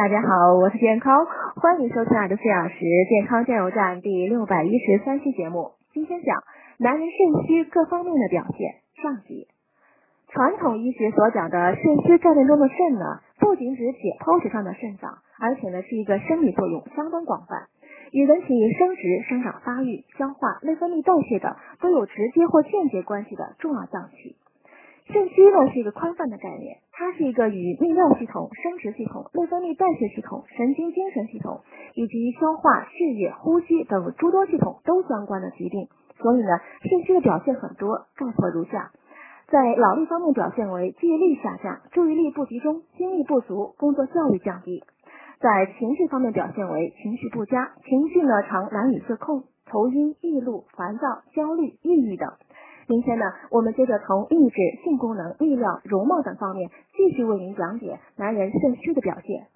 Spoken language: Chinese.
大家好，我是健康，欢迎收听二十四小时健康加油站第六百一十三期节目。今天讲男人肾虚各方面的表现上集。传统医学所讲的肾虚概念中的肾呢，不仅指解剖学上的肾脏，而且呢是一个生理作用相当广泛，与人体生殖、生长发育、消化、内分泌代谢的都有直接或间接关系的重要脏器。肾虚呢是一个宽泛的概念，它是一个与泌尿系统、生殖系统、内分泌代谢系统、神经精神系统以及消化、血液、呼吸等诸多系统都相关的疾病。所以呢，肾虚的表现很多，概括如下：在脑力方面表现为记忆力下降、注意力不集中、精力不足、工作效率降低；在情绪方面表现为情绪不佳，情绪呢常难以自控、头晕、易怒、烦躁、焦虑、抑郁等。今天呢，我们接着从意志、性功能、力量、容貌等方面继续为您讲解男人肾虚的表现。